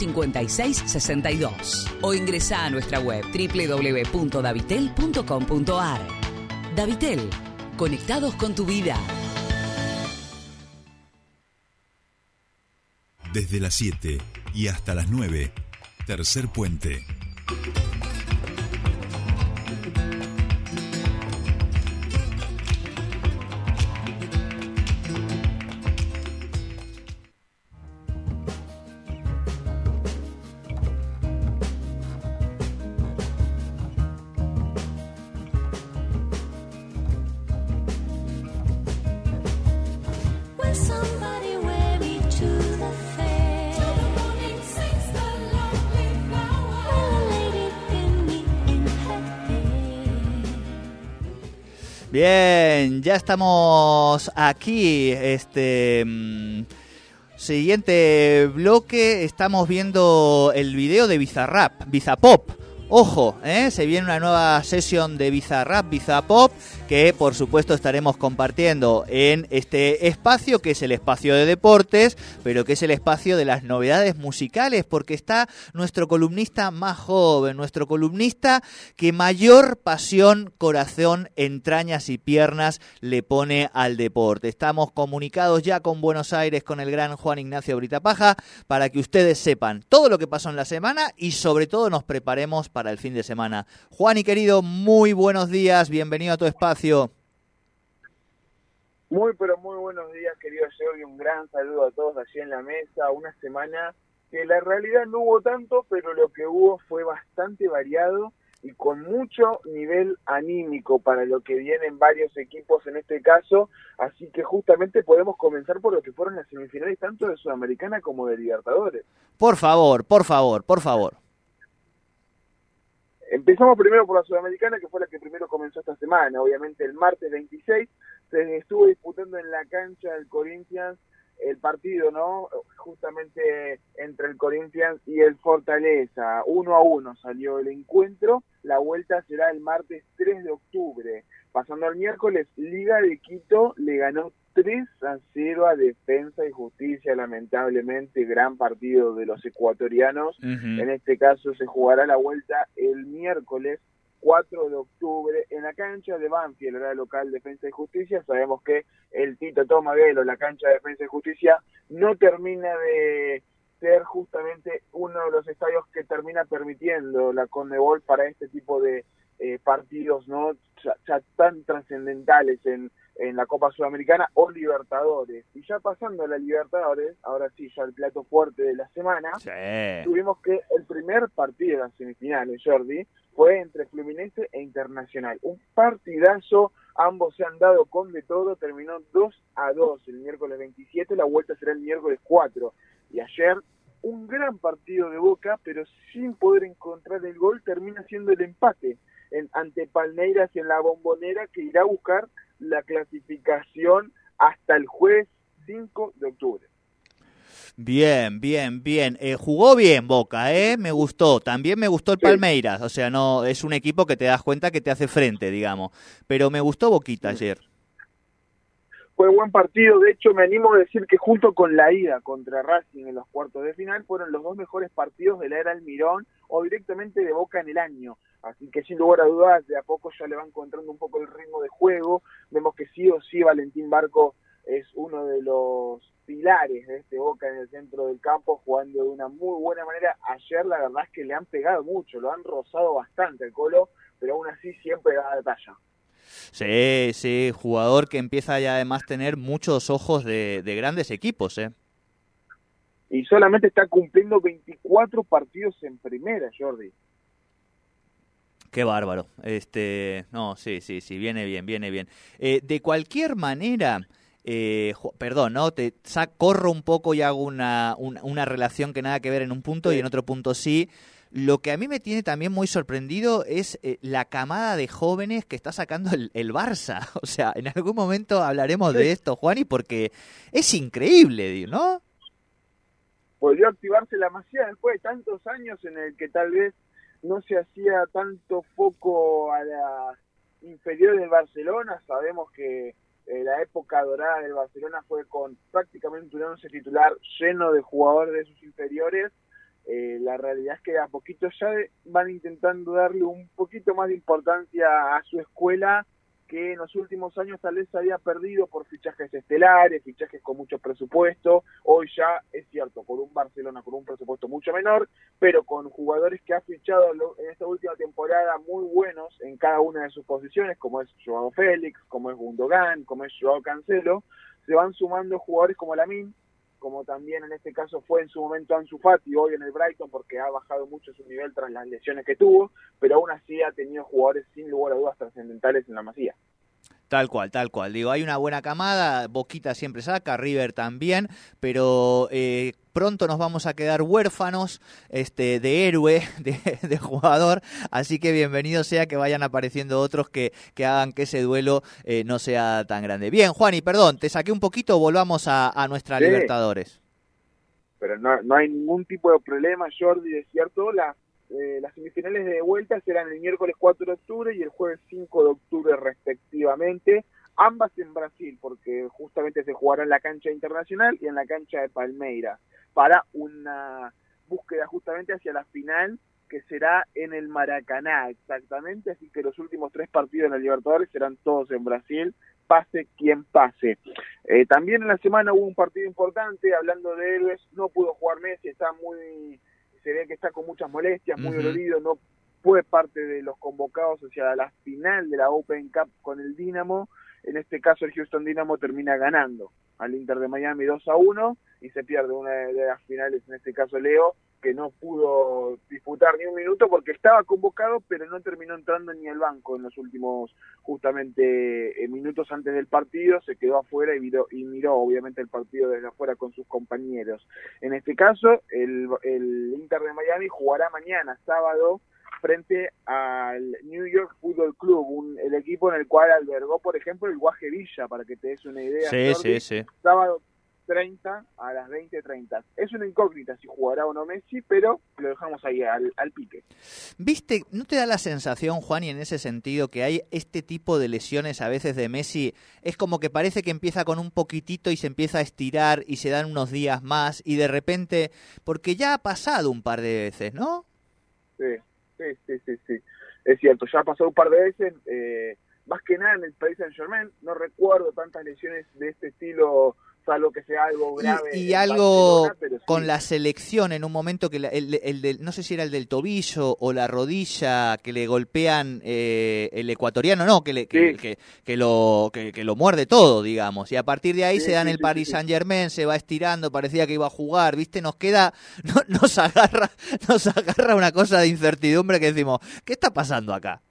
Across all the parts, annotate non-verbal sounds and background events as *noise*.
5662 o ingresa a nuestra web www.davitel.com.ar. Davitel, conectados con tu vida. Desde las 7 y hasta las 9, tercer puente. Bien, ya estamos aquí. Este mm, siguiente bloque, estamos viendo el video de Bizarrap, Bizapop. Ojo, ¿eh? se viene una nueva sesión de Bizarrap, Bizapop, que por supuesto estaremos compartiendo en este espacio, que es el espacio de deportes, pero que es el espacio de las novedades musicales, porque está nuestro columnista más joven, nuestro columnista que mayor pasión, corazón, entrañas y piernas le pone al deporte. Estamos comunicados ya con Buenos Aires, con el gran Juan Ignacio Britapaja, para que ustedes sepan todo lo que pasó en la semana y sobre todo nos preparemos para el fin de semana. Juan y querido, muy buenos días, bienvenido a tu espacio. Muy, pero muy buenos días, querido Sergio. Un gran saludo a todos allí en la mesa. Una semana que la realidad no hubo tanto, pero lo que hubo fue bastante variado y con mucho nivel anímico para lo que vienen varios equipos en este caso. Así que justamente podemos comenzar por lo que fueron las semifinales tanto de Sudamericana como de Libertadores. Por favor, por favor, por favor. Empezamos primero por la Sudamericana, que fue la que primero comenzó esta semana. Obviamente el martes 26 se estuvo disputando en la cancha del Corinthians el partido, ¿no? Justamente entre el Corinthians y el Fortaleza. Uno a uno salió el encuentro. La vuelta será el martes 3 de octubre. Pasando al miércoles, Liga de Quito le ganó 3 a 0 a Defensa y Justicia, lamentablemente, gran partido de los ecuatorianos. En este caso se jugará la vuelta el miércoles 4 de octubre en la cancha de Banfield, la local Defensa y Justicia. Sabemos que el Tito Tomagelo, la cancha de Defensa y Justicia, no termina de ser justamente uno de los estadios que termina permitiendo la Conmebol para este tipo de eh, partidos no ya, ya tan trascendentales en, en la Copa Sudamericana o Libertadores. Y ya pasando a la Libertadores, ahora sí, ya el plato fuerte de la semana, tuvimos que el primer partido de las semifinales, Jordi, fue entre Fluminense e Internacional. Un partidazo, ambos se han dado con de todo, terminó 2 a 2 el miércoles 27, la vuelta será el miércoles 4. Y ayer un gran partido de Boca, pero sin poder encontrar el gol, termina siendo el empate en, ante Palmeiras en la bombonera que irá a buscar la clasificación hasta el jueves 5 de octubre. Bien, bien, bien. Eh, jugó bien Boca, ¿eh? Me gustó. También me gustó el Sí. Palmeiras. O sea, no es un equipo que te das cuenta que te hace frente, digamos. Pero me gustó Boquita ayer. Fue buen partido, de hecho me animo a decir que junto con la ida contra Racing en los cuartos de final fueron los dos mejores partidos de la era Almirón o directamente de Boca en el año. Así que sin lugar a dudas, de a poco ya le va encontrando un poco el ritmo de juego. Vemos que sí o sí Valentín Barco es uno de los pilares de este Boca en el centro del campo, jugando de una muy buena manera. Ayer la verdad es que le han pegado mucho, lo han rozado bastante el Colo, pero aún así siempre da la talla. Sí, sí, jugador que empieza ya además a tener muchos ojos de, de grandes equipos, ¿eh? Y solamente está cumpliendo 24 partidos en primera, Jordi. Qué bárbaro. Este, no, sí, sí, sí, viene bien, viene bien. Eh, de cualquier manera, eh, perdón, ¿no? Te sa- corro un poco y hago una, una, una relación que nada que ver en un punto y en otro punto sí. Lo que a mí me tiene también muy sorprendido es eh, la camada de jóvenes que está sacando el, el Barça. *laughs* O sea, en algún momento hablaremos de esto, Juani, porque es increíble, ¿no? Volvió a activarse la masía después de tantos años en el que tal vez no se hacía tanto foco a las inferiores del Barcelona. Sabemos que eh, la época dorada del Barcelona fue con prácticamente un once titular lleno de jugadores de sus inferiores. Eh, la realidad es que a poquito ya van intentando darle un poquito más de importancia a su escuela que en los últimos años tal vez había perdido por fichajes estelares, fichajes con mucho presupuesto. Hoy ya es cierto, con un Barcelona con un presupuesto mucho menor, pero con jugadores que ha fichado en esta última temporada muy buenos en cada una de sus posiciones, como es Joao Félix, como es Gundogan, como es Joao Cancelo, se van sumando jugadores como Lamin, como también en este caso fue en su momento Ansu Fati, hoy en el Brighton, porque ha bajado mucho su nivel tras las lesiones que tuvo, pero aún así ha tenido jugadores sin lugar a dudas trascendentales en la masía. Tal cual, tal cual. Digo, hay una buena camada, Boquita siempre saca, River también, pero eh, pronto nos vamos a quedar huérfanos este, de héroe, *laughs* de, de jugador, así que bienvenido sea que vayan apareciendo otros que, que hagan que ese duelo eh, no sea tan grande. Bien, Juan, y perdón, te saqué un poquito, volvamos a, a nuestra Sí. Libertadores. pero no, no hay ningún tipo de problema, Jordi, es cierto, las, eh, las semifinales de vuelta serán el miércoles 4 de octubre y el jueves 5 de octubre respectivamente, ambas en Brasil, porque justamente se jugará en la cancha internacional y en la cancha de Palmeiras, para una búsqueda justamente hacia la final que será en el Maracaná, exactamente, así que los últimos tres partidos en la Libertadores serán todos en Brasil, pase quien pase. Eh, también en la semana hubo un partido importante, hablando de héroes, no pudo jugar Messi, está muy, se ve que está con muchas molestias, muy Ujú. dolorido, no fue parte de los convocados hacia la final de la Open Cup con el Dinamo, en este caso el Houston Dynamo termina ganando al Inter de Miami 2 a 1 y se pierde una de las finales, en este caso Leo, que no pudo disputar ni un minuto porque estaba convocado, pero no terminó entrando ni al banco en los últimos justamente eh, minutos antes del partido, se quedó afuera y miró, y miró obviamente el partido desde afuera con sus compañeros. En este caso, el, el Inter de Miami jugará mañana, sábado, frente al New York Football Club, un- el equipo en el cual albergó, por ejemplo, el Guaje Villa, para que te des una idea. Sí, Jordi sí, sí. sábado 30 a las 20.30. Es una incógnita si jugará o no Messi, pero lo dejamos ahí al, al pique. ¿Viste? ¿No te da la sensación, Juan, y en ese sentido, que hay este tipo de lesiones a veces de Messi? Es como que parece que empieza con un poquitito y se empieza a estirar y se dan unos días más y de repente, porque ya ha pasado un par de veces, ¿no? Sí, sí, sí, sí, sí. Es cierto, ya ha pasado un par de veces, eh, más que nada en el Paris Saint Germain, no recuerdo tantas lesiones de este estilo, salvo que sea algo Y- grave. Y, algo Barcelona, pero sí. con la selección en un momento que la- el, el del, no sé si era el del tobillo o la rodilla que le golpean eh, el ecuatoriano, no, que, le, que, Sí. que, que lo, que, lo muerde todo, digamos. Y a partir de ahí Sí, se dan el Paris. Saint Germain, se va estirando, parecía que iba a jugar, ¿viste? Nos queda, no- nos agarra, *laughs* nos agarra una cosa de incertidumbre que decimos, ¿qué está pasando acá?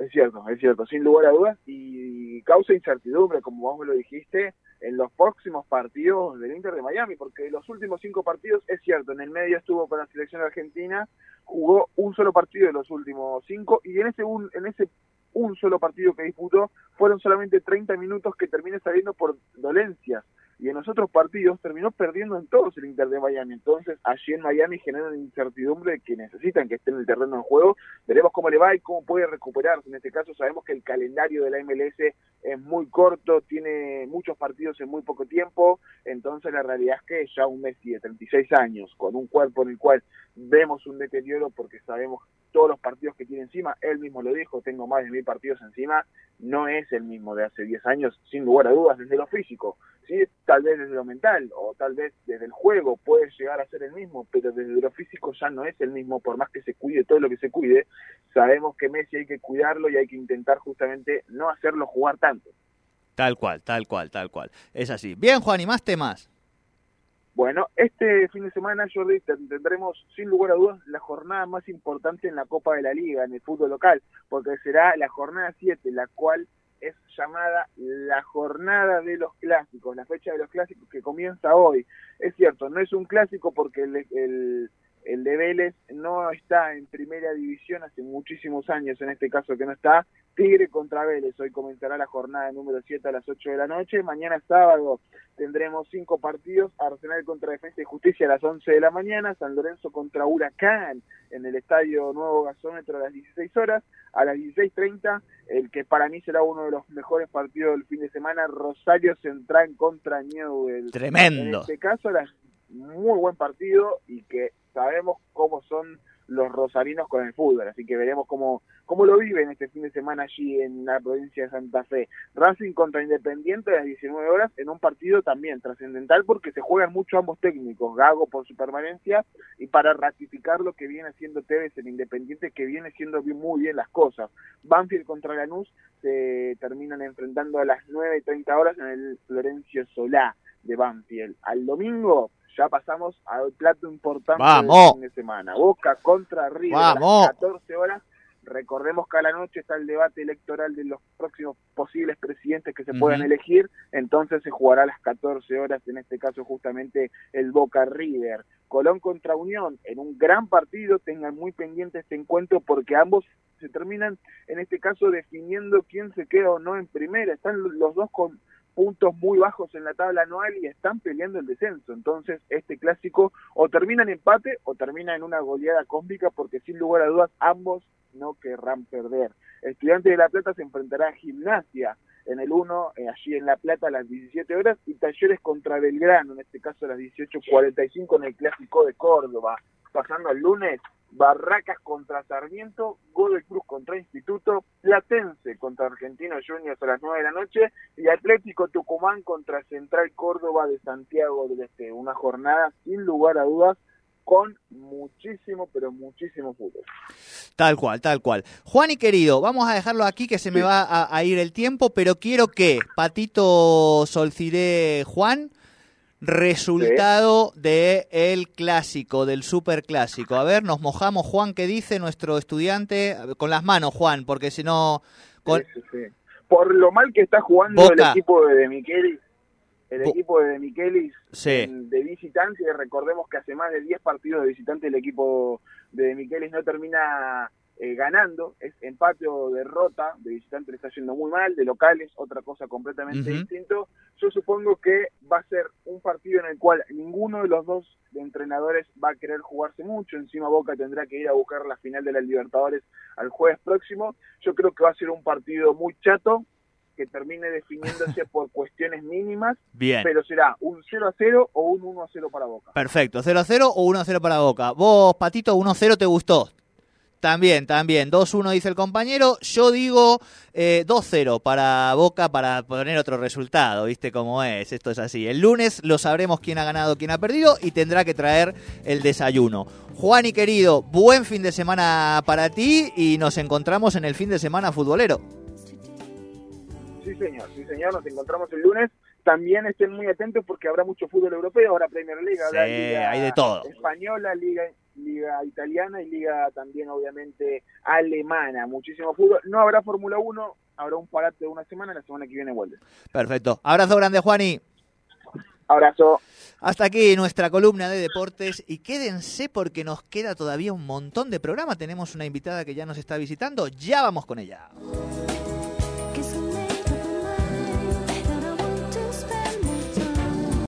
Es cierto, es cierto, sin lugar a dudas, y causa incertidumbre, como vos lo dijiste, en los próximos partidos del Inter de Miami, porque los últimos cinco partidos, es cierto, en el medio estuvo con la selección argentina, jugó un solo partido de los últimos cinco, y en ese un, en ese un solo partido que disputó, fueron solamente 30 minutos que termina saliendo por dolencias, y en los otros partidos terminó perdiendo en todos el Inter de Miami. Entonces, allí en Miami genera una incertidumbre que necesitan que esté en el terreno de juego. Veremos cómo le va y cómo puede recuperarse. En este caso, sabemos que el calendario de la MLS es muy corto, tiene muchos partidos en muy poco tiempo. Entonces, la realidad es que ya un Messi de 36 años, con un cuerpo en el cual vemos un deterioro porque sabemos todos los partidos que tiene encima, él mismo lo dijo, tengo más de mil partidos encima, no es el mismo de hace 10 años, sin lugar a dudas, desde lo físico, sí, tal vez desde lo mental o tal vez desde el juego puede llegar a ser el mismo, pero desde lo físico ya no es el mismo, por más que se cuide todo lo que se cuide, sabemos que Messi hay que cuidarlo y hay que intentar justamente no hacerlo jugar tanto. Tal cual, tal cual, tal cual. Es así. Bien, Juan, y más temas. Bueno, este fin de semana, Jordi, ten- tendremos sin lugar a dudas la jornada más importante en la Copa de la Liga, en el fútbol local, porque será la jornada 7, la cual es llamada la jornada de los clásicos, la fecha de los clásicos que comienza hoy. Es cierto, no es un clásico porque el, el, el de Vélez no está en primera división hace muchísimos años, en este caso que no está. Tigre contra Vélez, hoy comenzará la jornada número 7 a las 8 de la noche. Mañana sábado tendremos cinco partidos, Arsenal contra Defensa y Justicia a las 11 de la mañana, San Lorenzo contra Huracán en el Estadio Nuevo Gasómetro a las 16 horas, a las 16.30, el que para mí será uno de los mejores partidos del fin de semana, Rosario Central contra Newell. En Tremendo. este caso, a las muy buen partido y que sabemos cómo son los rosarinos con el fútbol, así que veremos cómo, cómo lo viven este fin de semana allí en la provincia de Santa Fe. Racing contra Independiente a las 19 horas en un partido también trascendental porque se juegan mucho ambos técnicos, Gago por su permanencia y para ratificar lo que viene haciendo Tevez en Independiente, que viene haciendo muy bien las cosas. Banfield contra Lanús se terminan enfrentando a las 9 y 30 horas en el Florencio Solá de Banfield. Al domingo ya pasamos al plato importante ¡Vamos! del fin de semana. Boca contra River ¡Vamos! a las 14 horas. Recordemos que a la noche está el debate electoral de los próximos posibles presidentes que se puedan elegir, entonces se jugará a las 14 horas, en este caso justamente el Boca River. Colón contra Unión, en un gran partido, tengan muy pendiente este encuentro porque ambos se terminan, en este caso, definiendo quién se queda o no en primera. Están los dos con puntos muy bajos en la tabla anual y están peleando el descenso. Entonces, este clásico o termina en empate o termina en una goleada cósmica porque sin lugar a dudas ambos no querrán perder. Estudiante de La Plata se enfrentará a Gimnasia en el 1, eh, allí en La Plata a las 17 horas y Talleres contra Belgrano, en este caso a las 18.45 en el Clásico de Córdoba. Pasando al lunes, Barracas contra Sarmiento, Godoy Cruz contra Instituto, Platense contra Argentino Juniors a las 9 de la noche y Atlético Tucumán contra Central Córdoba de Santiago del Este. Una jornada sin lugar a dudas con muchísimo, pero muchísimo fútbol. Tal cual, tal cual. Juan y querido, vamos a dejarlo aquí que se me Sí. va a, a ir el tiempo, pero quiero que Patito Solciré Juan, resultado de el clásico, del super clásico. A ver, nos mojamos, Juan, ¿qué dice nuestro estudiante? Con las manos, Juan, porque si no... Con... Sí, sí, sí. Por lo mal que está jugando Boca. el equipo de, de Michelis, el Bo- equipo de en- de visitante, recordemos que hace más de 10 partidos de visitante el equipo de Michelis no termina eh, ganando, es empate o derrota, de visitante le está yendo muy mal, de locales otra cosa completamente Ujú. distinto. Yo supongo que va a ser un partido en el cual ninguno de los dos entrenadores va a querer jugarse mucho, encima Boca tendrá que ir a buscar la final de la Libertadores al jueves próximo. Yo creo que va a ser un partido muy chato, que termine definiéndose *laughs* por cuestiones mínimas, Bien. pero será un 0 a 0 o un 1 a 0 para Boca. Perfecto, 0 a 0 o 1 a 0 para Boca. Vos, Patito, 1 a 0 te gustó. También, también. 2-1 dice el compañero. Yo digo eh, 2-0 para Boca para poner otro resultado. ¿Viste cómo es? Esto es así. El lunes lo sabremos quién ha ganado, quién ha perdido y tendrá que traer el desayuno. Juan y querido, buen fin de semana para ti y nos encontramos en el fin de semana futbolero. Sí, señor, sí, señor, nos encontramos el lunes. También estén muy atentos porque habrá mucho fútbol europeo, habrá Premier League, habrá Sí, Liga hay de todo. española, Liga, Liga italiana y Liga también, obviamente, alemana. Muchísimo fútbol. No habrá Fórmula 1, habrá un parate de una semana, la semana que viene vuelve. Perfecto. Abrazo grande, Juani. Abrazo. Hasta aquí nuestra columna de deportes y quédense porque nos queda todavía un montón de programa. Tenemos una invitada que ya nos está visitando. Ya vamos con ella.